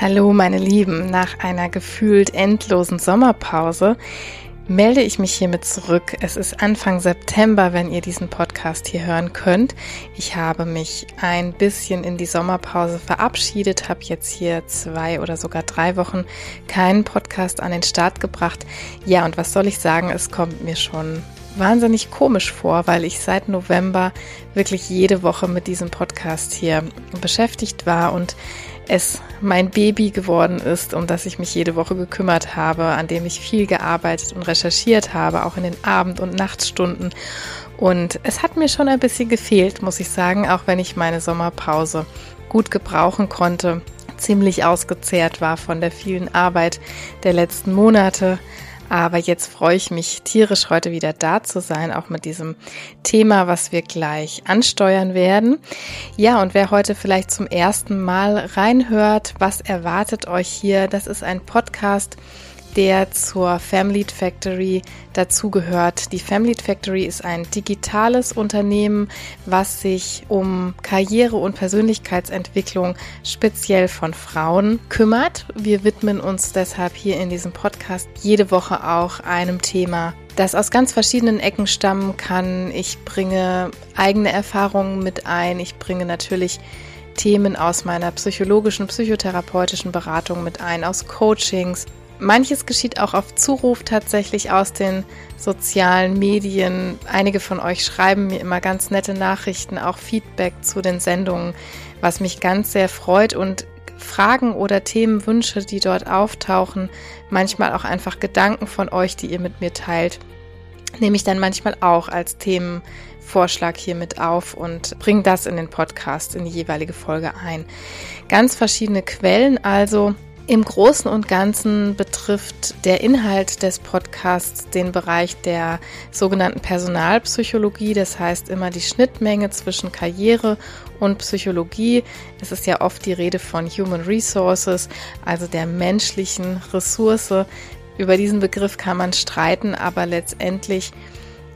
Hallo meine Lieben, nach einer gefühlt endlosen Sommerpause melde ich mich hiermit zurück. Es ist Anfang September, wenn ihr diesen Podcast hier hören könnt. Ich habe mich ein bisschen in die Sommerpause verabschiedet, habe jetzt hier zwei oder sogar drei Wochen keinen Podcast an den Start gebracht. Ja, und was soll ich sagen, es kommt mir schon wahnsinnig komisch vor, weil ich seit November wirklich jede Woche mit diesem Podcast hier beschäftigt war und es mein Baby geworden ist, um das ich mich jede Woche gekümmert habe, an dem ich viel gearbeitet und recherchiert habe, auch in den Abend- und Nachtstunden. Und es hat mir schon ein bisschen gefehlt, muss ich sagen, auch wenn ich meine Sommerpause gut gebrauchen konnte, ziemlich ausgezehrt war von der vielen Arbeit der letzten Monate. Aber jetzt freue ich mich tierisch, heute wieder da zu sein, auch mit diesem Thema, was wir gleich ansteuern werden. Ja, und wer heute vielleicht zum ersten Mal reinhört, was erwartet euch hier? Das ist ein Podcast, der zur Family Factory dazugehört. Die Family Factory ist ein digitales Unternehmen, was sich um Karriere und Persönlichkeitsentwicklung speziell von Frauen kümmert. Wir widmen uns deshalb hier in diesem Podcast jede Woche auch einem Thema, das aus ganz verschiedenen Ecken stammen kann. Ich bringe eigene Erfahrungen mit ein. Ich bringe natürlich Themen aus meiner psychologischen, psychotherapeutischen Beratung mit ein, aus Coachings, Manches geschieht auch auf Zuruf tatsächlich aus den sozialen Medien. Einige von euch schreiben mir immer ganz nette Nachrichten, auch Feedback zu den Sendungen, was mich ganz sehr freut und Fragen oder Themenwünsche, die dort auftauchen, manchmal auch einfach Gedanken von euch, die ihr mit mir teilt, nehme ich dann manchmal auch als Themenvorschlag hier mit auf und bringe das in den Podcast, in die jeweilige Folge ein. Ganz verschiedene Quellen also im Großen und Ganzen betrifft der Inhalt des Podcasts den Bereich der sogenannten Personalpsychologie, das heißt immer die Schnittmenge zwischen Karriere und Psychologie. Es ist ja oft die Rede von Human Resources, also der menschlichen Ressource. Über diesen Begriff kann man streiten, aber letztendlich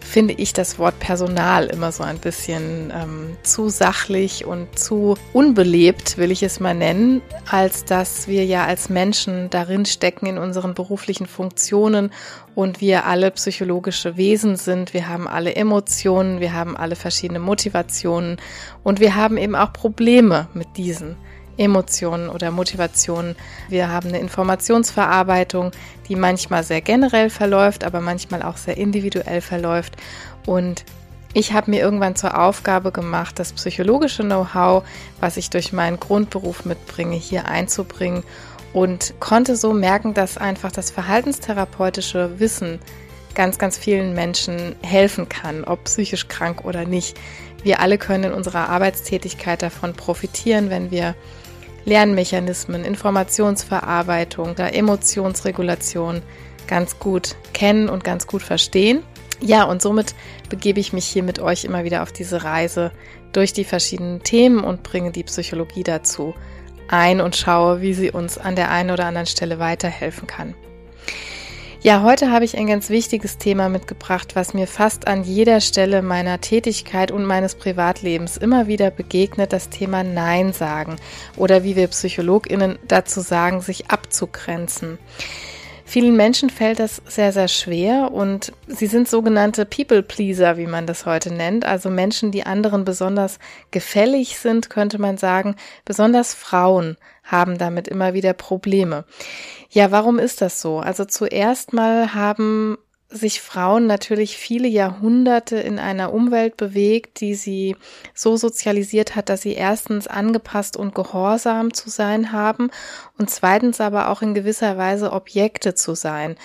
finde ich das Wort Personal immer so ein bisschen ähm, zu sachlich und zu unbelebt, will ich es mal nennen, als dass wir ja als Menschen darin stecken in unseren beruflichen Funktionen und wir alle psychologische Wesen sind. Wir haben alle Emotionen, wir haben alle verschiedene Motivationen und wir haben eben auch Probleme mit diesen. Emotionen oder Motivationen. Wir haben eine Informationsverarbeitung, die manchmal sehr generell verläuft, aber manchmal auch sehr individuell verläuft. Und ich habe mir irgendwann zur Aufgabe gemacht, das psychologische Know-how, was ich durch meinen Grundberuf mitbringe, hier einzubringen und konnte so merken, dass einfach das verhaltenstherapeutische Wissen ganz, ganz vielen Menschen helfen kann, ob psychisch krank oder nicht. Wir alle können in unserer Arbeitstätigkeit davon profitieren, wenn wir Lernmechanismen, Informationsverarbeitung, Emotionsregulation ganz gut kennen und ganz gut verstehen. Ja, und somit begebe ich mich hier mit euch immer wieder auf diese Reise durch die verschiedenen Themen und bringe die Psychologie dazu ein und schaue, wie sie uns an der einen oder anderen Stelle weiterhelfen kann. Ja, heute habe ich ein ganz wichtiges Thema mitgebracht, was mir fast an jeder Stelle meiner Tätigkeit und meines Privatlebens immer wieder begegnet, das Thema Nein sagen oder wie wir Psychologinnen dazu sagen, sich abzugrenzen. Vielen Menschen fällt das sehr, sehr schwer und sie sind sogenannte People Pleaser, wie man das heute nennt. Also Menschen, die anderen besonders gefällig sind, könnte man sagen. Besonders Frauen haben damit immer wieder Probleme. Ja, warum ist das so? Also zuerst mal haben sich Frauen natürlich viele Jahrhunderte in einer Umwelt bewegt, die sie so sozialisiert hat, dass sie erstens angepasst und gehorsam zu sein haben und zweitens aber auch in gewisser Weise Objekte zu sein.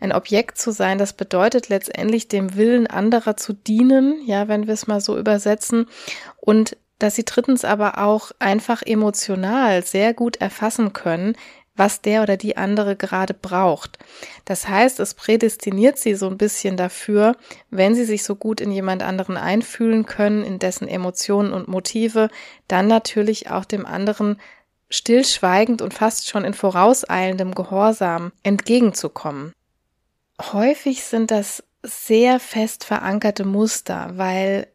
Ein Objekt zu sein, das bedeutet letztendlich dem Willen anderer zu dienen, ja, wenn wir es mal so übersetzen und dass sie drittens aber auch einfach emotional sehr gut erfassen können, was der oder die andere gerade braucht. Das heißt, es prädestiniert sie so ein bisschen dafür, wenn sie sich so gut in jemand anderen einfühlen können, in dessen Emotionen und Motive, dann natürlich auch dem anderen stillschweigend und fast schon in vorauseilendem Gehorsam entgegenzukommen. Häufig sind das sehr fest verankerte Muster, weil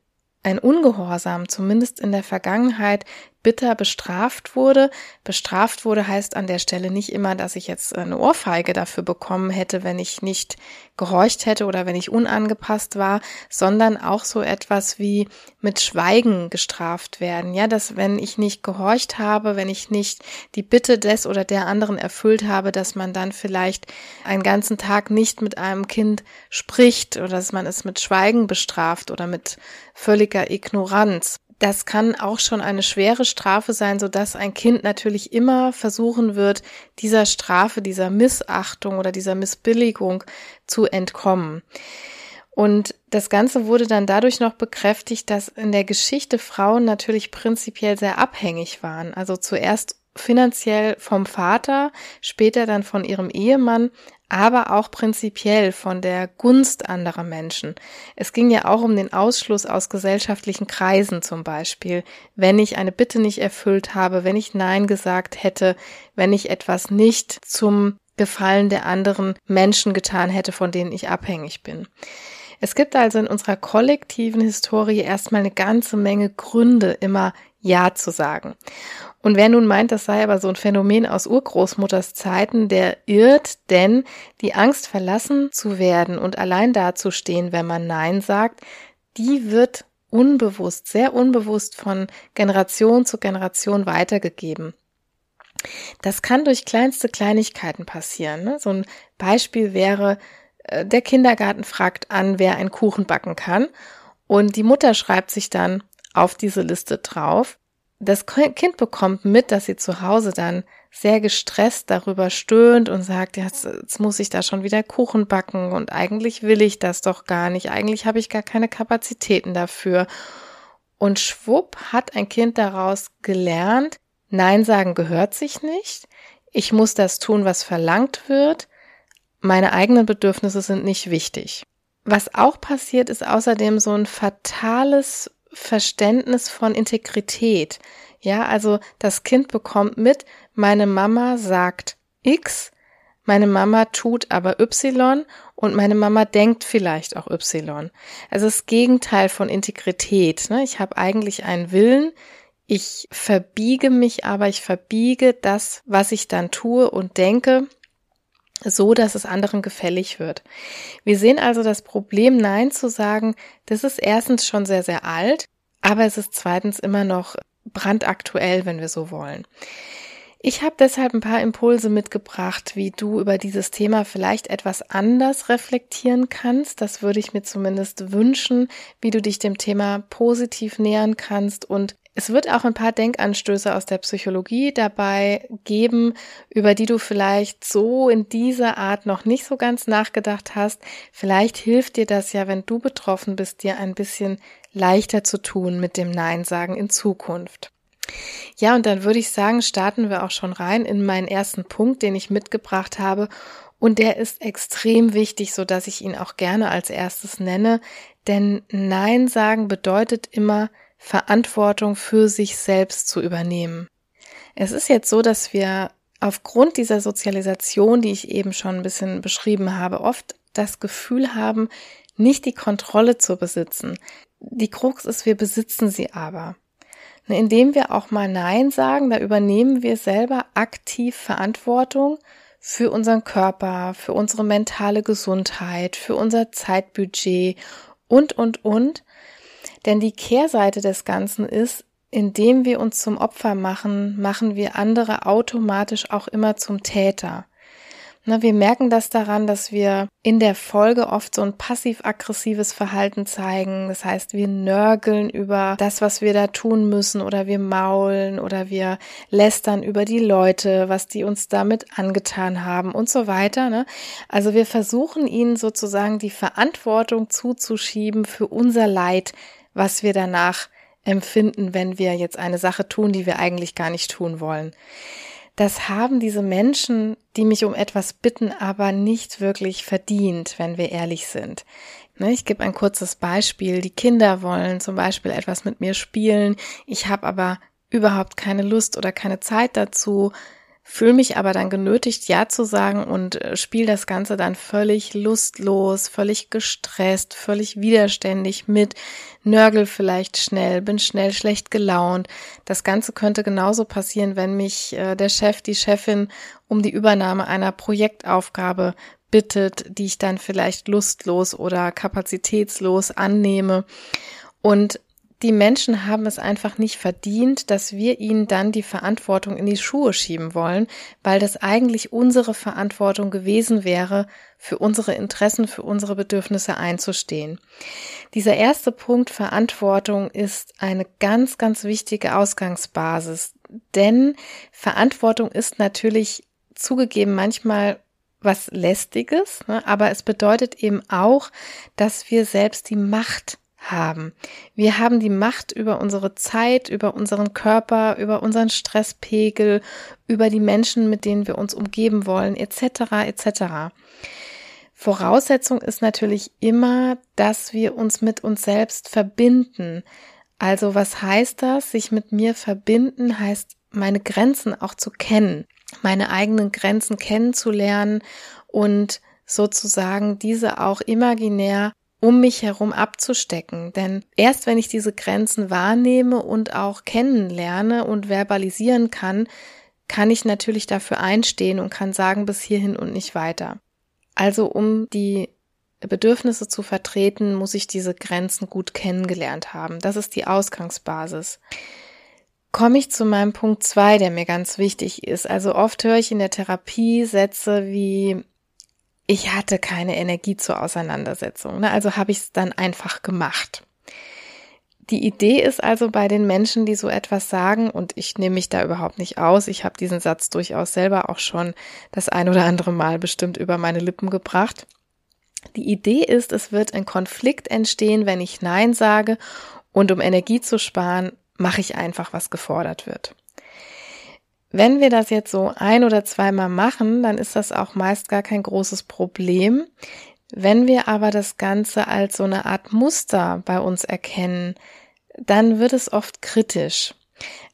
ein Ungehorsam, zumindest in der Vergangenheit, bitter bestraft wurde. Bestraft wurde heißt an der Stelle nicht immer, dass ich jetzt eine Ohrfeige dafür bekommen hätte, wenn ich nicht gehorcht hätte oder wenn ich unangepasst war, sondern auch so etwas wie mit Schweigen gestraft werden. Ja, dass wenn ich nicht gehorcht habe, wenn ich nicht die Bitte des oder der anderen erfüllt habe, dass man dann vielleicht einen ganzen Tag nicht mit einem Kind spricht oder dass man es mit Schweigen bestraft oder mit völliger Ignoranz das kann auch schon eine schwere Strafe sein, so dass ein Kind natürlich immer versuchen wird, dieser Strafe, dieser Missachtung oder dieser Missbilligung zu entkommen. Und das Ganze wurde dann dadurch noch bekräftigt, dass in der Geschichte Frauen natürlich prinzipiell sehr abhängig waren. Also zuerst finanziell vom Vater, später dann von ihrem Ehemann, aber auch prinzipiell von der Gunst anderer Menschen. Es ging ja auch um den Ausschluss aus gesellschaftlichen Kreisen zum Beispiel, wenn ich eine Bitte nicht erfüllt habe, wenn ich Nein gesagt hätte, wenn ich etwas nicht zum Gefallen der anderen Menschen getan hätte, von denen ich abhängig bin. Es gibt also in unserer kollektiven Historie erstmal eine ganze Menge Gründe, immer Ja zu sagen. Und wer nun meint, das sei aber so ein Phänomen aus Urgroßmutters Zeiten, der irrt, denn die Angst verlassen zu werden und allein dazustehen, wenn man Nein sagt, die wird unbewusst, sehr unbewusst von Generation zu Generation weitergegeben. Das kann durch kleinste Kleinigkeiten passieren. Ne? So ein Beispiel wäre, äh, der Kindergarten fragt an, wer einen Kuchen backen kann. Und die Mutter schreibt sich dann auf diese Liste drauf, das Kind bekommt mit, dass sie zu Hause dann sehr gestresst darüber stöhnt und sagt, jetzt, jetzt muss ich da schon wieder Kuchen backen und eigentlich will ich das doch gar nicht, eigentlich habe ich gar keine Kapazitäten dafür. Und schwupp hat ein Kind daraus gelernt, Nein sagen gehört sich nicht, ich muss das tun, was verlangt wird, meine eigenen Bedürfnisse sind nicht wichtig. Was auch passiert, ist außerdem so ein fatales Verständnis von Integrität. Ja, also das Kind bekommt mit, meine Mama sagt X, meine Mama tut aber Y und meine Mama denkt vielleicht auch Y. Also das Gegenteil von Integrität. Ne? Ich habe eigentlich einen Willen, ich verbiege mich aber, ich verbiege das, was ich dann tue und denke, so dass es anderen gefällig wird. Wir sehen also das Problem, Nein zu sagen, das ist erstens schon sehr, sehr alt, aber es ist zweitens immer noch brandaktuell, wenn wir so wollen. Ich habe deshalb ein paar Impulse mitgebracht, wie du über dieses Thema vielleicht etwas anders reflektieren kannst. Das würde ich mir zumindest wünschen, wie du dich dem Thema positiv nähern kannst und es wird auch ein paar Denkanstöße aus der Psychologie dabei geben, über die du vielleicht so in dieser Art noch nicht so ganz nachgedacht hast. Vielleicht hilft dir das ja, wenn du betroffen bist, dir ein bisschen leichter zu tun mit dem Nein sagen in Zukunft. Ja, und dann würde ich sagen, starten wir auch schon rein in meinen ersten Punkt, den ich mitgebracht habe. Und der ist extrem wichtig, so dass ich ihn auch gerne als erstes nenne. Denn Nein sagen bedeutet immer, Verantwortung für sich selbst zu übernehmen. Es ist jetzt so, dass wir aufgrund dieser Sozialisation, die ich eben schon ein bisschen beschrieben habe, oft das Gefühl haben, nicht die Kontrolle zu besitzen. Die Krux ist, wir besitzen sie aber. Ne, indem wir auch mal Nein sagen, da übernehmen wir selber aktiv Verantwortung für unseren Körper, für unsere mentale Gesundheit, für unser Zeitbudget und, und, und. Denn die Kehrseite des Ganzen ist, indem wir uns zum Opfer machen, machen wir andere automatisch auch immer zum Täter. Na, wir merken das daran, dass wir in der Folge oft so ein passiv-aggressives Verhalten zeigen. Das heißt, wir nörgeln über das, was wir da tun müssen oder wir maulen oder wir lästern über die Leute, was die uns damit angetan haben und so weiter. Ne? Also wir versuchen ihnen sozusagen die Verantwortung zuzuschieben für unser Leid, was wir danach empfinden, wenn wir jetzt eine Sache tun, die wir eigentlich gar nicht tun wollen. Das haben diese Menschen, die mich um etwas bitten, aber nicht wirklich verdient, wenn wir ehrlich sind. Ne, ich gebe ein kurzes Beispiel. Die Kinder wollen zum Beispiel etwas mit mir spielen. Ich habe aber überhaupt keine Lust oder keine Zeit dazu, fühle mich aber dann genötigt, Ja zu sagen und äh, spiele das Ganze dann völlig lustlos, völlig gestresst, völlig widerständig mit, nörgel vielleicht schnell, bin schnell schlecht gelaunt. Das Ganze könnte genauso passieren, wenn mich äh, der Chef, die Chefin um die Übernahme einer Projektaufgabe bittet, die ich dann vielleicht lustlos oder kapazitätslos annehme. Und die Menschen haben es einfach nicht verdient, dass wir ihnen dann die Verantwortung in die Schuhe schieben wollen, weil das eigentlich unsere Verantwortung gewesen wäre, für unsere Interessen, für unsere Bedürfnisse einzustehen. Dieser erste Punkt Verantwortung ist eine ganz, ganz wichtige Ausgangsbasis, denn Verantwortung ist natürlich zugegeben manchmal was lästiges, ne? aber es bedeutet eben auch, dass wir selbst die Macht haben. Wir haben die Macht über unsere Zeit, über unseren Körper, über unseren Stresspegel, über die Menschen, mit denen wir uns umgeben wollen, etc. etc. Voraussetzung ist natürlich immer, dass wir uns mit uns selbst verbinden. Also was heißt das? Sich mit mir verbinden heißt, meine Grenzen auch zu kennen meine eigenen Grenzen kennenzulernen und sozusagen diese auch imaginär um mich herum abzustecken. Denn erst wenn ich diese Grenzen wahrnehme und auch kennenlerne und verbalisieren kann, kann ich natürlich dafür einstehen und kann sagen bis hierhin und nicht weiter. Also um die Bedürfnisse zu vertreten, muss ich diese Grenzen gut kennengelernt haben. Das ist die Ausgangsbasis komme ich zu meinem Punkt zwei, der mir ganz wichtig ist. Also oft höre ich in der Therapie Sätze wie ich hatte keine Energie zur Auseinandersetzung. Ne? Also habe ich es dann einfach gemacht. Die Idee ist also bei den Menschen, die so etwas sagen, und ich nehme mich da überhaupt nicht aus, ich habe diesen Satz durchaus selber auch schon das ein oder andere Mal bestimmt über meine Lippen gebracht. Die Idee ist, es wird ein Konflikt entstehen, wenn ich Nein sage und um Energie zu sparen, mache ich einfach, was gefordert wird. Wenn wir das jetzt so ein oder zweimal machen, dann ist das auch meist gar kein großes Problem. Wenn wir aber das Ganze als so eine Art Muster bei uns erkennen, dann wird es oft kritisch.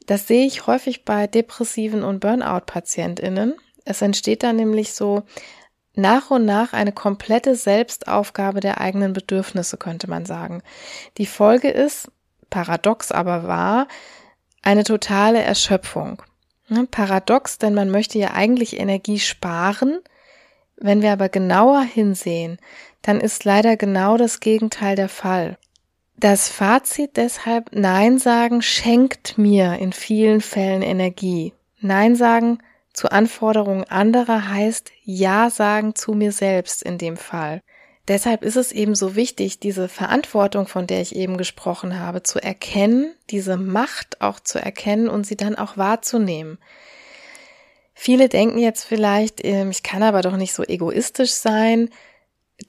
Das sehe ich häufig bei depressiven und Burnout-PatientInnen. Es entsteht dann nämlich so nach und nach eine komplette Selbstaufgabe der eigenen Bedürfnisse, könnte man sagen. Die Folge ist, paradox aber wahr, eine totale Erschöpfung. Paradox, denn man möchte ja eigentlich Energie sparen. Wenn wir aber genauer hinsehen, dann ist leider genau das Gegenteil der Fall. Das Fazit deshalb, Nein sagen schenkt mir in vielen Fällen Energie. Nein sagen zu Anforderungen anderer heißt Ja sagen zu mir selbst in dem Fall. Deshalb ist es eben so wichtig, diese Verantwortung, von der ich eben gesprochen habe, zu erkennen, diese Macht auch zu erkennen und sie dann auch wahrzunehmen. Viele denken jetzt vielleicht, ähm, ich kann aber doch nicht so egoistisch sein.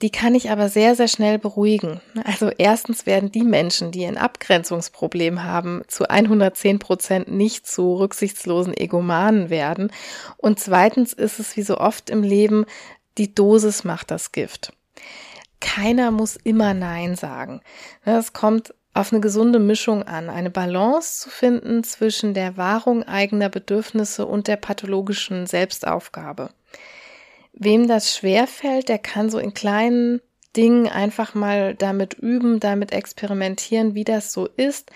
Die kann ich aber sehr, sehr schnell beruhigen. Also erstens werden die Menschen, die ein Abgrenzungsproblem haben, zu 110 Prozent nicht zu rücksichtslosen Egomanen werden. Und zweitens ist es wie so oft im Leben, die Dosis macht das Gift keiner muss immer Nein sagen. Es kommt auf eine gesunde Mischung an, eine Balance zu finden zwischen der Wahrung eigener Bedürfnisse und der pathologischen Selbstaufgabe. Wem das schwerfällt, der kann so in kleinen Dingen einfach mal damit üben, damit experimentieren, wie das so ist.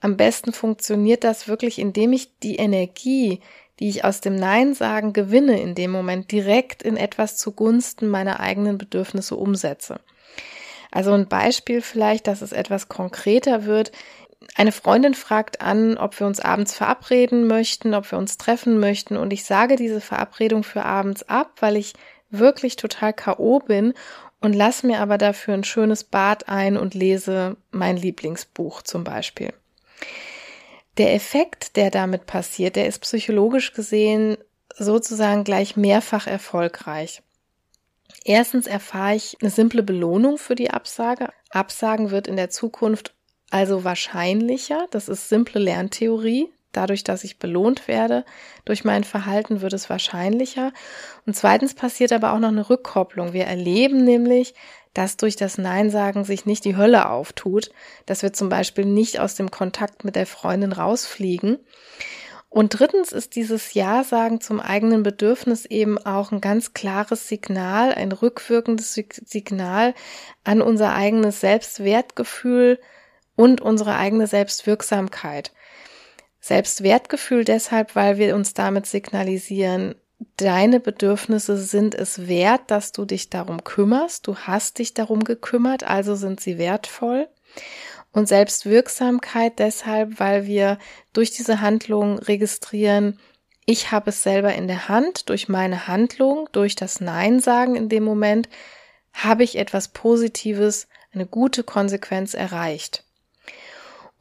Am besten funktioniert das wirklich, indem ich die Energie, die ich aus dem Nein sagen gewinne, in dem Moment direkt in etwas zugunsten meiner eigenen Bedürfnisse umsetze. Also ein Beispiel vielleicht, dass es etwas konkreter wird. Eine Freundin fragt an, ob wir uns abends verabreden möchten, ob wir uns treffen möchten und ich sage diese Verabredung für abends ab, weil ich wirklich total KO bin und lass mir aber dafür ein schönes Bad ein und lese mein Lieblingsbuch zum Beispiel. Der Effekt, der damit passiert, der ist psychologisch gesehen sozusagen gleich mehrfach erfolgreich. Erstens erfahre ich eine simple Belohnung für die Absage. Absagen wird in der Zukunft also wahrscheinlicher. Das ist simple Lerntheorie. Dadurch, dass ich belohnt werde durch mein Verhalten, wird es wahrscheinlicher. Und zweitens passiert aber auch noch eine Rückkopplung. Wir erleben nämlich, dass durch das Nein sagen sich nicht die Hölle auftut, dass wir zum Beispiel nicht aus dem Kontakt mit der Freundin rausfliegen. Und drittens ist dieses Ja sagen zum eigenen Bedürfnis eben auch ein ganz klares Signal, ein rückwirkendes Signal an unser eigenes Selbstwertgefühl und unsere eigene Selbstwirksamkeit. Selbstwertgefühl deshalb, weil wir uns damit signalisieren, deine Bedürfnisse sind es wert, dass du dich darum kümmerst. Du hast dich darum gekümmert, also sind sie wertvoll. Und Selbstwirksamkeit deshalb, weil wir durch diese Handlung registrieren, ich habe es selber in der Hand, durch meine Handlung, durch das Nein sagen in dem Moment, habe ich etwas Positives, eine gute Konsequenz erreicht.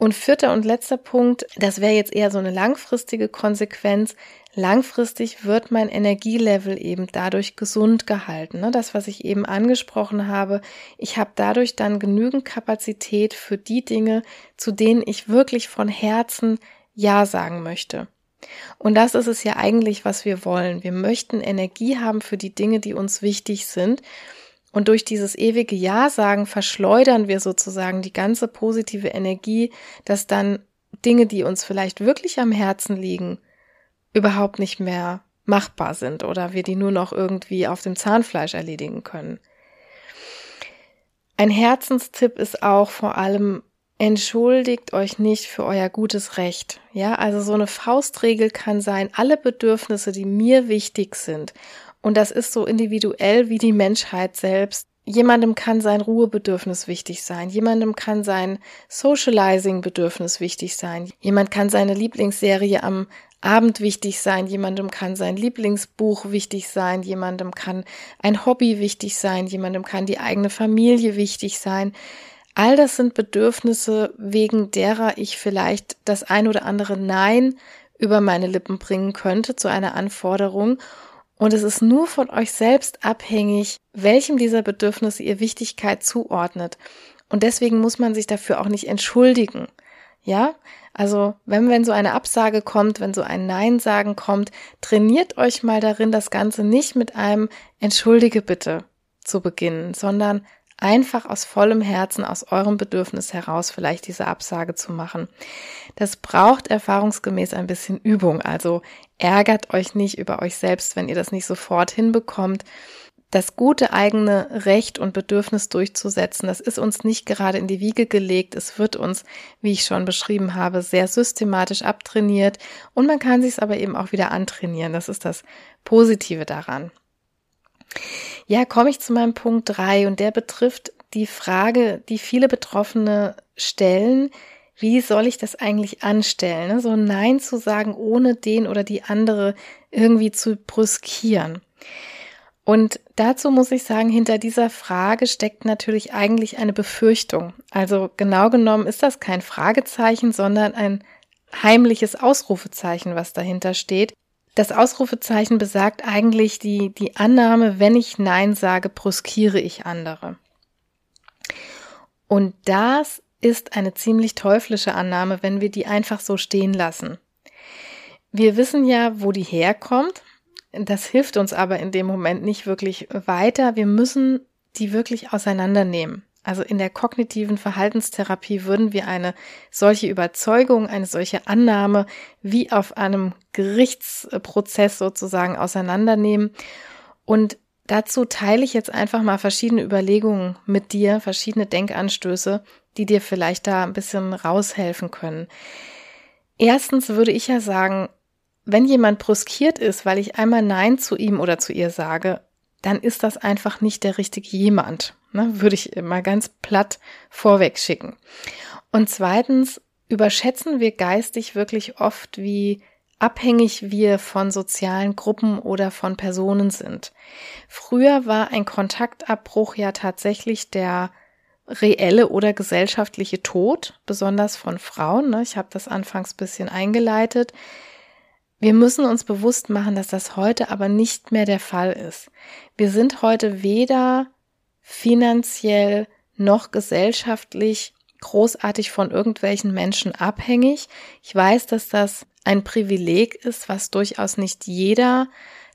Und vierter und letzter Punkt, das wäre jetzt eher so eine langfristige Konsequenz. Langfristig wird mein Energielevel eben dadurch gesund gehalten. Ne? Das, was ich eben angesprochen habe. Ich habe dadurch dann genügend Kapazität für die Dinge, zu denen ich wirklich von Herzen Ja sagen möchte. Und das ist es ja eigentlich, was wir wollen. Wir möchten Energie haben für die Dinge, die uns wichtig sind. Und durch dieses ewige Ja sagen verschleudern wir sozusagen die ganze positive Energie, dass dann Dinge, die uns vielleicht wirklich am Herzen liegen, überhaupt nicht mehr machbar sind oder wir die nur noch irgendwie auf dem Zahnfleisch erledigen können. Ein Herzenstipp ist auch vor allem entschuldigt euch nicht für euer gutes Recht. Ja, also so eine Faustregel kann sein, alle Bedürfnisse, die mir wichtig sind und das ist so individuell wie die Menschheit selbst. Jemandem kann sein Ruhebedürfnis wichtig sein, jemandem kann sein Socializing-Bedürfnis wichtig sein, jemand kann seine Lieblingsserie am Abend wichtig sein, jemandem kann sein Lieblingsbuch wichtig sein, jemandem kann ein Hobby wichtig sein, jemandem kann die eigene Familie wichtig sein. All das sind Bedürfnisse, wegen derer ich vielleicht das ein oder andere Nein über meine Lippen bringen könnte zu einer Anforderung und es ist nur von euch selbst abhängig, welchem dieser Bedürfnisse ihr Wichtigkeit zuordnet. Und deswegen muss man sich dafür auch nicht entschuldigen. Ja, also wenn, wenn so eine Absage kommt, wenn so ein Nein sagen kommt, trainiert euch mal darin, das Ganze nicht mit einem Entschuldige bitte zu beginnen, sondern einfach aus vollem Herzen, aus eurem Bedürfnis heraus vielleicht diese Absage zu machen. Das braucht erfahrungsgemäß ein bisschen Übung. Also ärgert euch nicht über euch selbst, wenn ihr das nicht sofort hinbekommt. Das gute eigene Recht und Bedürfnis durchzusetzen, das ist uns nicht gerade in die Wiege gelegt. Es wird uns, wie ich schon beschrieben habe, sehr systematisch abtrainiert und man kann sich es aber eben auch wieder antrainieren. Das ist das Positive daran. Ja, komme ich zu meinem Punkt drei und der betrifft die Frage, die viele Betroffene stellen, wie soll ich das eigentlich anstellen? So Nein zu sagen, ohne den oder die andere irgendwie zu brüskieren. Und dazu muss ich sagen, hinter dieser Frage steckt natürlich eigentlich eine Befürchtung. Also genau genommen ist das kein Fragezeichen, sondern ein heimliches Ausrufezeichen, was dahinter steht. Das Ausrufezeichen besagt eigentlich die, die Annahme, wenn ich Nein sage, brüskiere ich andere. Und das ist eine ziemlich teuflische Annahme, wenn wir die einfach so stehen lassen. Wir wissen ja, wo die herkommt. Das hilft uns aber in dem Moment nicht wirklich weiter. Wir müssen die wirklich auseinandernehmen. Also in der kognitiven Verhaltenstherapie würden wir eine solche Überzeugung, eine solche Annahme wie auf einem Gerichtsprozess sozusagen auseinandernehmen. Und dazu teile ich jetzt einfach mal verschiedene Überlegungen mit dir, verschiedene Denkanstöße, die dir vielleicht da ein bisschen raushelfen können. Erstens würde ich ja sagen, wenn jemand bruskiert ist, weil ich einmal Nein zu ihm oder zu ihr sage, dann ist das einfach nicht der richtige jemand. Ne? Würde ich mal ganz platt vorweg schicken. Und zweitens überschätzen wir geistig wirklich oft, wie abhängig wir von sozialen Gruppen oder von Personen sind. Früher war ein Kontaktabbruch ja tatsächlich der reelle oder gesellschaftliche Tod, besonders von Frauen. Ne? Ich habe das anfangs bisschen eingeleitet. Wir müssen uns bewusst machen, dass das heute aber nicht mehr der Fall ist. Wir sind heute weder finanziell noch gesellschaftlich großartig von irgendwelchen Menschen abhängig. Ich weiß, dass das ein Privileg ist, was durchaus nicht jeder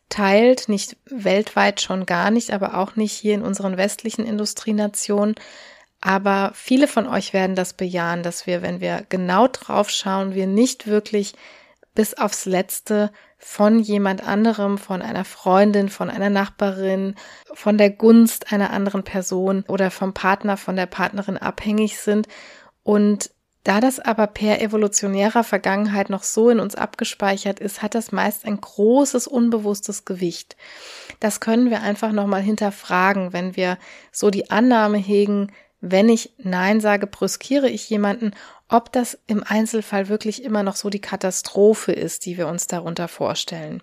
teilt, nicht weltweit schon gar nicht, aber auch nicht hier in unseren westlichen Industrienationen. Aber viele von euch werden das bejahen, dass wir, wenn wir genau drauf schauen, wir nicht wirklich bis aufs Letzte von jemand anderem, von einer Freundin, von einer Nachbarin, von der Gunst einer anderen Person oder vom Partner, von der Partnerin abhängig sind. Und da das aber per evolutionärer Vergangenheit noch so in uns abgespeichert ist, hat das meist ein großes unbewusstes Gewicht. Das können wir einfach nochmal hinterfragen, wenn wir so die Annahme hegen, wenn ich Nein sage, brüskiere ich jemanden, ob das im Einzelfall wirklich immer noch so die Katastrophe ist, die wir uns darunter vorstellen.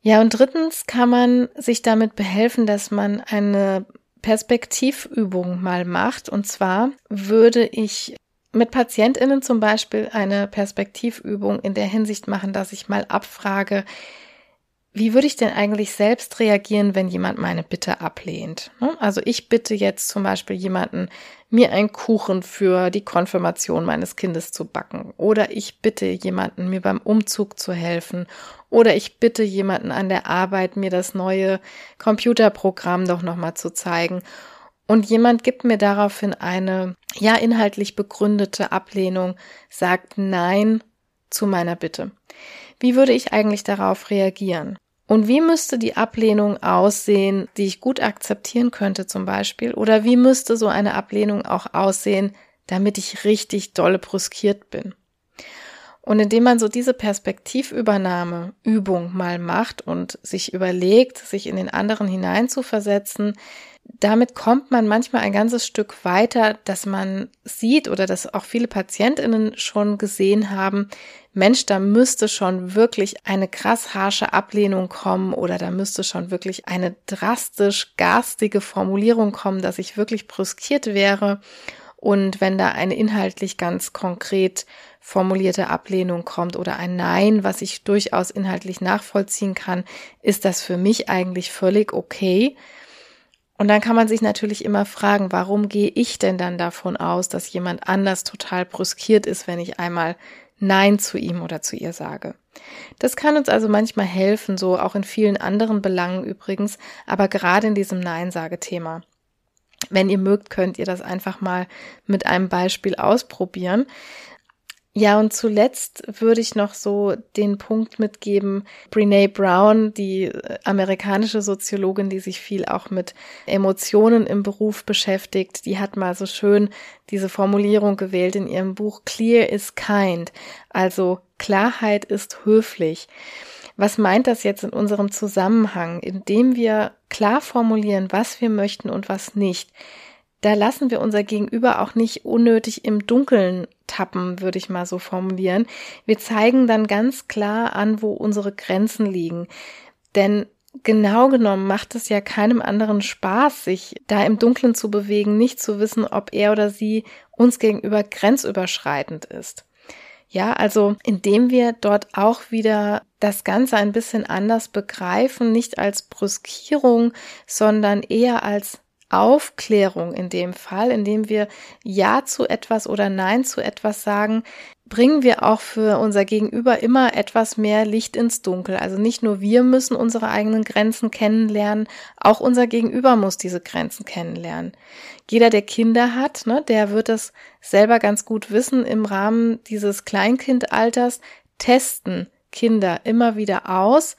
Ja, und drittens kann man sich damit behelfen, dass man eine Perspektivübung mal macht. Und zwar würde ich mit PatientInnen zum Beispiel eine Perspektivübung in der Hinsicht machen, dass ich mal abfrage, wie würde ich denn eigentlich selbst reagieren, wenn jemand meine Bitte ablehnt? Ne? Also ich bitte jetzt zum Beispiel jemanden, mir einen Kuchen für die Konfirmation meines Kindes zu backen. Oder ich bitte jemanden, mir beim Umzug zu helfen. Oder ich bitte jemanden an der Arbeit, mir das neue Computerprogramm doch nochmal zu zeigen. Und jemand gibt mir daraufhin eine, ja, inhaltlich begründete Ablehnung, sagt Nein zu meiner Bitte. Wie würde ich eigentlich darauf reagieren? Und wie müsste die Ablehnung aussehen, die ich gut akzeptieren könnte zum Beispiel? Oder wie müsste so eine Ablehnung auch aussehen, damit ich richtig dolle brüskiert bin? Und indem man so diese Perspektivübernahme Übung mal macht und sich überlegt, sich in den anderen hineinzuversetzen, damit kommt man manchmal ein ganzes Stück weiter, dass man sieht oder dass auch viele Patientinnen schon gesehen haben, Mensch, da müsste schon wirklich eine krass harsche Ablehnung kommen oder da müsste schon wirklich eine drastisch garstige Formulierung kommen, dass ich wirklich brüskiert wäre. Und wenn da eine inhaltlich ganz konkret formulierte Ablehnung kommt oder ein Nein, was ich durchaus inhaltlich nachvollziehen kann, ist das für mich eigentlich völlig okay. Und dann kann man sich natürlich immer fragen, warum gehe ich denn dann davon aus, dass jemand anders total brüskiert ist, wenn ich einmal Nein zu ihm oder zu ihr sage. Das kann uns also manchmal helfen, so auch in vielen anderen Belangen übrigens, aber gerade in diesem Nein-Sage-Thema. Wenn ihr mögt, könnt ihr das einfach mal mit einem Beispiel ausprobieren. Ja, und zuletzt würde ich noch so den Punkt mitgeben, Brene Brown, die äh, amerikanische Soziologin, die sich viel auch mit Emotionen im Beruf beschäftigt, die hat mal so schön diese Formulierung gewählt in ihrem Buch Clear is kind, also Klarheit ist höflich. Was meint das jetzt in unserem Zusammenhang, indem wir klar formulieren, was wir möchten und was nicht? Da lassen wir unser Gegenüber auch nicht unnötig im Dunkeln tappen, würde ich mal so formulieren. Wir zeigen dann ganz klar an, wo unsere Grenzen liegen. Denn genau genommen macht es ja keinem anderen Spaß, sich da im Dunkeln zu bewegen, nicht zu wissen, ob er oder sie uns gegenüber grenzüberschreitend ist. Ja, also indem wir dort auch wieder das Ganze ein bisschen anders begreifen, nicht als Brüskierung, sondern eher als Aufklärung in dem Fall, indem wir Ja zu etwas oder Nein zu etwas sagen, bringen wir auch für unser Gegenüber immer etwas mehr Licht ins Dunkel. Also nicht nur wir müssen unsere eigenen Grenzen kennenlernen, auch unser Gegenüber muss diese Grenzen kennenlernen. Jeder, der Kinder hat, ne, der wird das selber ganz gut wissen im Rahmen dieses Kleinkindalters, testen Kinder immer wieder aus,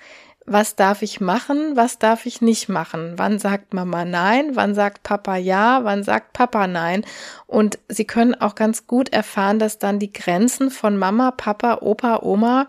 was darf ich machen, was darf ich nicht machen, wann sagt Mama nein, wann sagt Papa ja, wann sagt Papa nein. Und sie können auch ganz gut erfahren, dass dann die Grenzen von Mama, Papa, Opa, Oma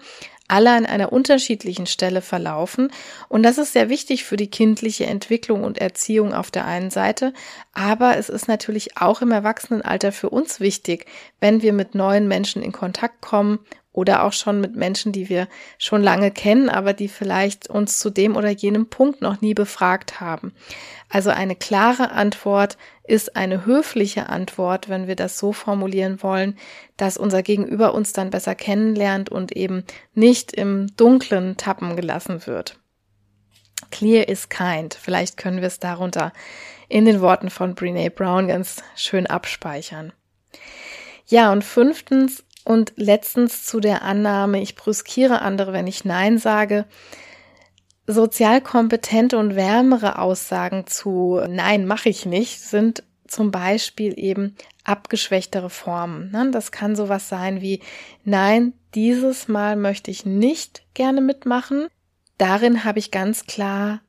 alle an einer unterschiedlichen Stelle verlaufen. Und das ist sehr wichtig für die kindliche Entwicklung und Erziehung auf der einen Seite. Aber es ist natürlich auch im Erwachsenenalter für uns wichtig, wenn wir mit neuen Menschen in Kontakt kommen oder auch schon mit Menschen, die wir schon lange kennen, aber die vielleicht uns zu dem oder jenem Punkt noch nie befragt haben. Also eine klare Antwort ist eine höfliche Antwort, wenn wir das so formulieren wollen, dass unser Gegenüber uns dann besser kennenlernt und eben nicht im Dunklen tappen gelassen wird. Clear is kind. Vielleicht können wir es darunter in den Worten von Brene Brown ganz schön abspeichern. Ja, und fünftens und letztens zu der Annahme, ich brüskiere andere, wenn ich Nein sage. Sozial kompetente und wärmere Aussagen zu Nein mache ich nicht sind zum Beispiel eben abgeschwächtere Formen. Ne? Das kann sowas sein wie Nein, dieses Mal möchte ich nicht gerne mitmachen. Darin habe ich ganz klar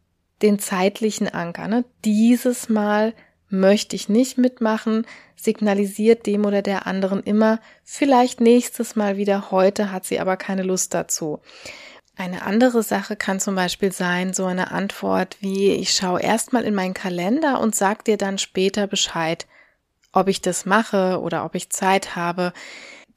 den zeitlichen Anker. Ne? Dieses Mal möchte ich nicht mitmachen, signalisiert dem oder der anderen immer, vielleicht nächstes Mal wieder, heute hat sie aber keine Lust dazu. Eine andere Sache kann zum Beispiel sein, so eine Antwort wie, ich schaue erstmal in meinen Kalender und sag dir dann später Bescheid, ob ich das mache oder ob ich Zeit habe.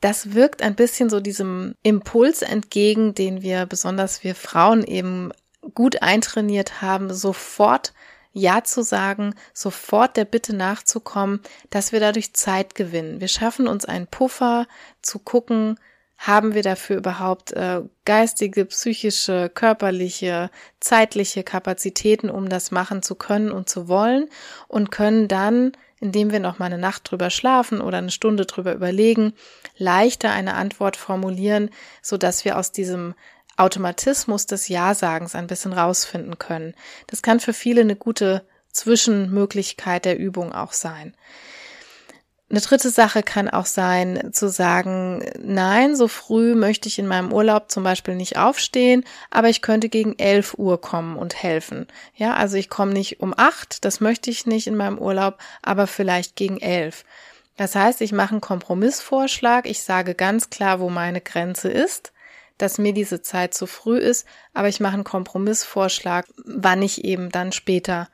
Das wirkt ein bisschen so diesem Impuls entgegen, den wir besonders wir Frauen eben gut eintrainiert haben, sofort ja zu sagen, sofort der Bitte nachzukommen, dass wir dadurch Zeit gewinnen. Wir schaffen uns einen Puffer zu gucken, haben wir dafür überhaupt äh, geistige, psychische, körperliche, zeitliche Kapazitäten, um das machen zu können und zu wollen und können dann, indem wir noch mal eine Nacht drüber schlafen oder eine Stunde drüber überlegen, leichter eine Antwort formulieren, so dass wir aus diesem Automatismus des Ja-Sagens ein bisschen rausfinden können. Das kann für viele eine gute Zwischenmöglichkeit der Übung auch sein. Eine dritte Sache kann auch sein, zu sagen, nein, so früh möchte ich in meinem Urlaub zum Beispiel nicht aufstehen, aber ich könnte gegen 11 Uhr kommen und helfen. Ja, also ich komme nicht um acht, das möchte ich nicht in meinem Urlaub, aber vielleicht gegen elf. Das heißt, ich mache einen Kompromissvorschlag, ich sage ganz klar, wo meine Grenze ist dass mir diese Zeit zu früh ist, aber ich mache einen Kompromissvorschlag, wann ich eben dann später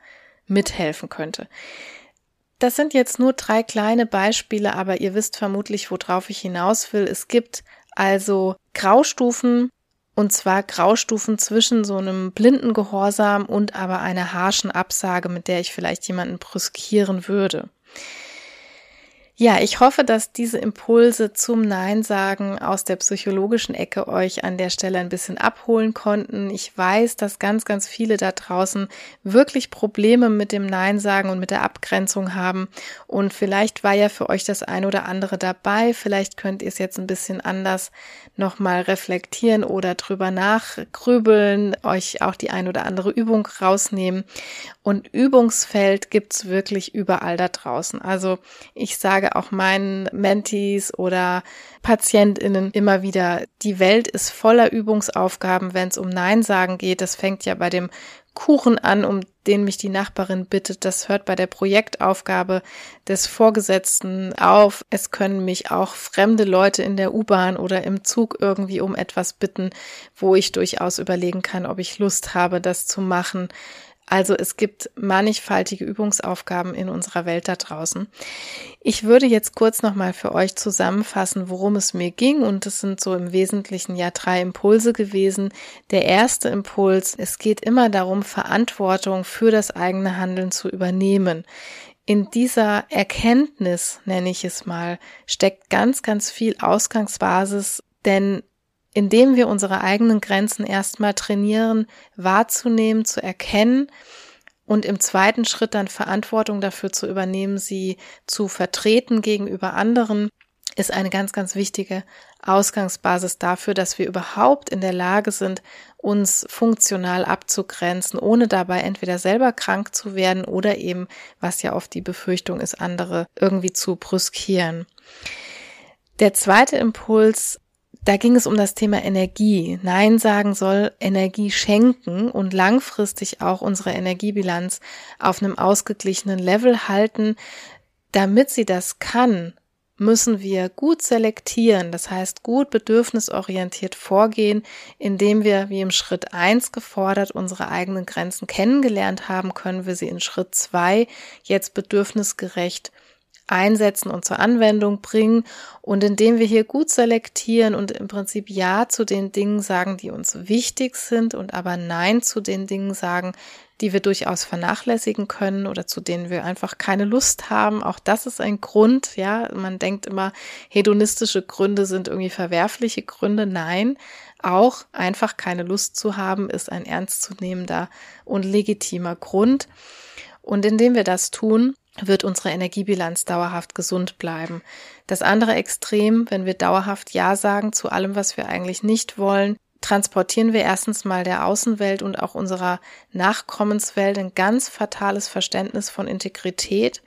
mithelfen könnte. Das sind jetzt nur drei kleine Beispiele, aber ihr wisst vermutlich, worauf ich hinaus will. Es gibt also Graustufen, und zwar Graustufen zwischen so einem blinden Gehorsam und aber einer harschen Absage, mit der ich vielleicht jemanden brüskieren würde. Ja, ich hoffe, dass diese Impulse zum Nein sagen aus der psychologischen Ecke euch an der Stelle ein bisschen abholen konnten. Ich weiß, dass ganz, ganz viele da draußen wirklich Probleme mit dem Nein sagen und mit der Abgrenzung haben. Und vielleicht war ja für euch das ein oder andere dabei. Vielleicht könnt ihr es jetzt ein bisschen anders nochmal reflektieren oder drüber nachgrübeln, euch auch die ein oder andere Übung rausnehmen. Und Übungsfeld gibt's wirklich überall da draußen. Also ich sage auch meinen Mentees oder PatientInnen immer wieder, die Welt ist voller Übungsaufgaben, wenn es um Nein sagen geht. Das fängt ja bei dem Kuchen an, um den mich die Nachbarin bittet. Das hört bei der Projektaufgabe des Vorgesetzten auf. Es können mich auch fremde Leute in der U-Bahn oder im Zug irgendwie um etwas bitten, wo ich durchaus überlegen kann, ob ich Lust habe, das zu machen. Also es gibt mannigfaltige Übungsaufgaben in unserer Welt da draußen. Ich würde jetzt kurz nochmal für euch zusammenfassen, worum es mir ging. Und es sind so im Wesentlichen ja drei Impulse gewesen. Der erste Impuls, es geht immer darum, Verantwortung für das eigene Handeln zu übernehmen. In dieser Erkenntnis, nenne ich es mal, steckt ganz, ganz viel Ausgangsbasis, denn indem wir unsere eigenen Grenzen erstmal trainieren, wahrzunehmen, zu erkennen und im zweiten Schritt dann Verantwortung dafür zu übernehmen, sie zu vertreten gegenüber anderen, ist eine ganz, ganz wichtige Ausgangsbasis dafür, dass wir überhaupt in der Lage sind, uns funktional abzugrenzen, ohne dabei entweder selber krank zu werden oder eben, was ja oft die Befürchtung ist, andere irgendwie zu brüskieren. Der zweite Impuls da ging es um das Thema Energie. Nein sagen soll Energie schenken und langfristig auch unsere Energiebilanz auf einem ausgeglichenen Level halten. Damit sie das kann, müssen wir gut selektieren, das heißt gut bedürfnisorientiert vorgehen, indem wir, wie im Schritt eins gefordert, unsere eigenen Grenzen kennengelernt haben, können wir sie in Schritt zwei jetzt bedürfnisgerecht einsetzen und zur Anwendung bringen. Und indem wir hier gut selektieren und im Prinzip Ja zu den Dingen sagen, die uns wichtig sind und aber Nein zu den Dingen sagen, die wir durchaus vernachlässigen können oder zu denen wir einfach keine Lust haben. Auch das ist ein Grund, ja. Man denkt immer, hedonistische Gründe sind irgendwie verwerfliche Gründe. Nein. Auch einfach keine Lust zu haben, ist ein ernstzunehmender und legitimer Grund. Und indem wir das tun, wird unsere Energiebilanz dauerhaft gesund bleiben. Das andere Extrem, wenn wir dauerhaft Ja sagen zu allem, was wir eigentlich nicht wollen, transportieren wir erstens mal der Außenwelt und auch unserer Nachkommenswelt ein ganz fatales Verständnis von Integrität.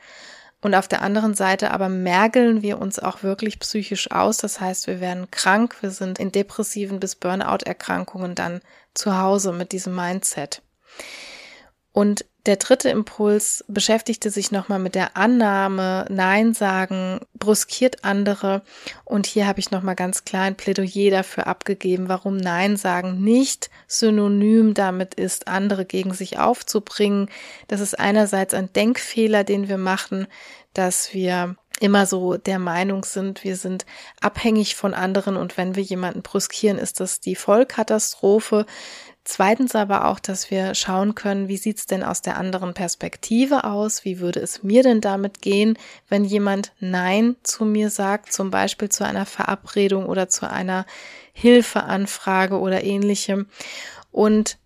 Und auf der anderen Seite aber mergeln wir uns auch wirklich psychisch aus. Das heißt, wir werden krank, wir sind in depressiven bis Burnout-Erkrankungen dann zu Hause mit diesem Mindset. Und der dritte Impuls beschäftigte sich nochmal mit der Annahme, Nein sagen, bruskiert andere. Und hier habe ich nochmal ganz klar ein Plädoyer dafür abgegeben, warum Nein sagen nicht synonym damit ist, andere gegen sich aufzubringen. Das ist einerseits ein Denkfehler, den wir machen, dass wir immer so der Meinung sind, wir sind abhängig von anderen und wenn wir jemanden brüskieren, ist das die Vollkatastrophe. Zweitens aber auch, dass wir schauen können, wie sieht's denn aus der anderen Perspektive aus? Wie würde es mir denn damit gehen, wenn jemand Nein zu mir sagt, zum Beispiel zu einer Verabredung oder zu einer Hilfeanfrage oder ähnlichem? Und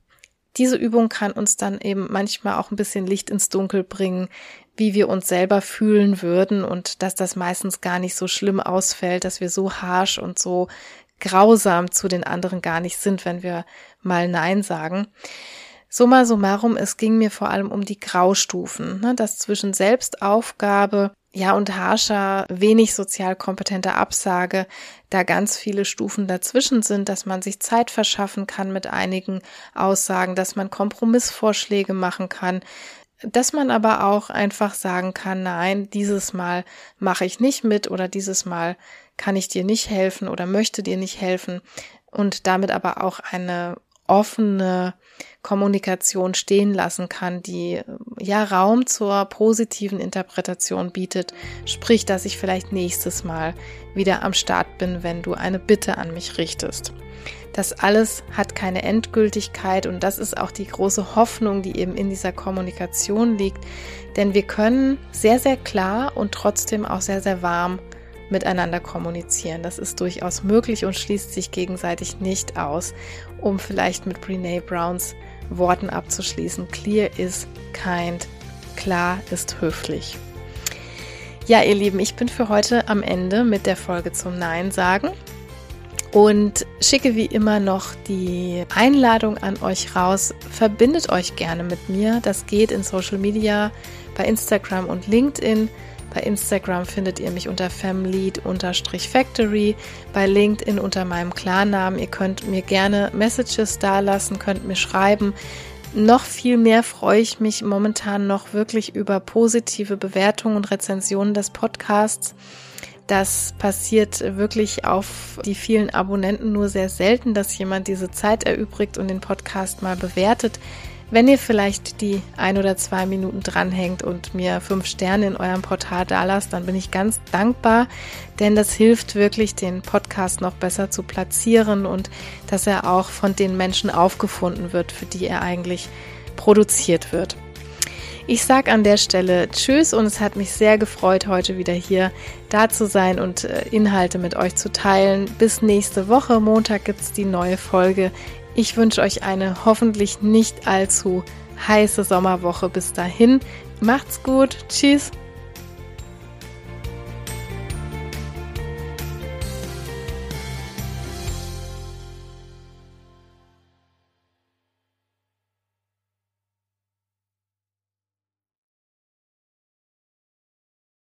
diese Übung kann uns dann eben manchmal auch ein bisschen Licht ins Dunkel bringen, wie wir uns selber fühlen würden und dass das meistens gar nicht so schlimm ausfällt, dass wir so harsh und so grausam zu den anderen gar nicht sind, wenn wir mal Nein sagen. Summa summarum, es ging mir vor allem um die Graustufen, ne, dass zwischen Selbstaufgabe, ja, und harscher, wenig sozial kompetenter Absage da ganz viele Stufen dazwischen sind, dass man sich Zeit verschaffen kann mit einigen Aussagen, dass man Kompromissvorschläge machen kann, dass man aber auch einfach sagen kann, nein, dieses Mal mache ich nicht mit oder dieses Mal kann ich dir nicht helfen oder möchte dir nicht helfen. Und damit aber auch eine offene Kommunikation stehen lassen kann, die ja Raum zur positiven Interpretation bietet, sprich, dass ich vielleicht nächstes Mal wieder am Start bin, wenn du eine Bitte an mich richtest. Das alles hat keine Endgültigkeit und das ist auch die große Hoffnung, die eben in dieser Kommunikation liegt, denn wir können sehr, sehr klar und trotzdem auch sehr, sehr warm miteinander kommunizieren. Das ist durchaus möglich und schließt sich gegenseitig nicht aus, um vielleicht mit Brene Browns Worten abzuschließen. Clear is kind, klar ist höflich. Ja, ihr Lieben, ich bin für heute am Ende mit der Folge zum Nein sagen und schicke wie immer noch die Einladung an euch raus. Verbindet euch gerne mit mir. Das geht in Social Media, bei Instagram und LinkedIn. Bei Instagram findet ihr mich unter famlead-factory, bei LinkedIn unter meinem Klarnamen. Ihr könnt mir gerne Messages dalassen, könnt mir schreiben. Noch viel mehr freue ich mich momentan noch wirklich über positive Bewertungen und Rezensionen des Podcasts. Das passiert wirklich auf die vielen Abonnenten nur sehr selten, dass jemand diese Zeit erübrigt und den Podcast mal bewertet. Wenn ihr vielleicht die ein oder zwei Minuten dranhängt und mir fünf Sterne in eurem Portal dalasst, dann bin ich ganz dankbar, denn das hilft wirklich, den Podcast noch besser zu platzieren und dass er auch von den Menschen aufgefunden wird, für die er eigentlich produziert wird. Ich sage an der Stelle Tschüss und es hat mich sehr gefreut, heute wieder hier da zu sein und äh, Inhalte mit euch zu teilen. Bis nächste Woche. Montag gibt es die neue Folge. Ich wünsche euch eine hoffentlich nicht allzu heiße Sommerwoche bis dahin. Macht's gut. Tschüss.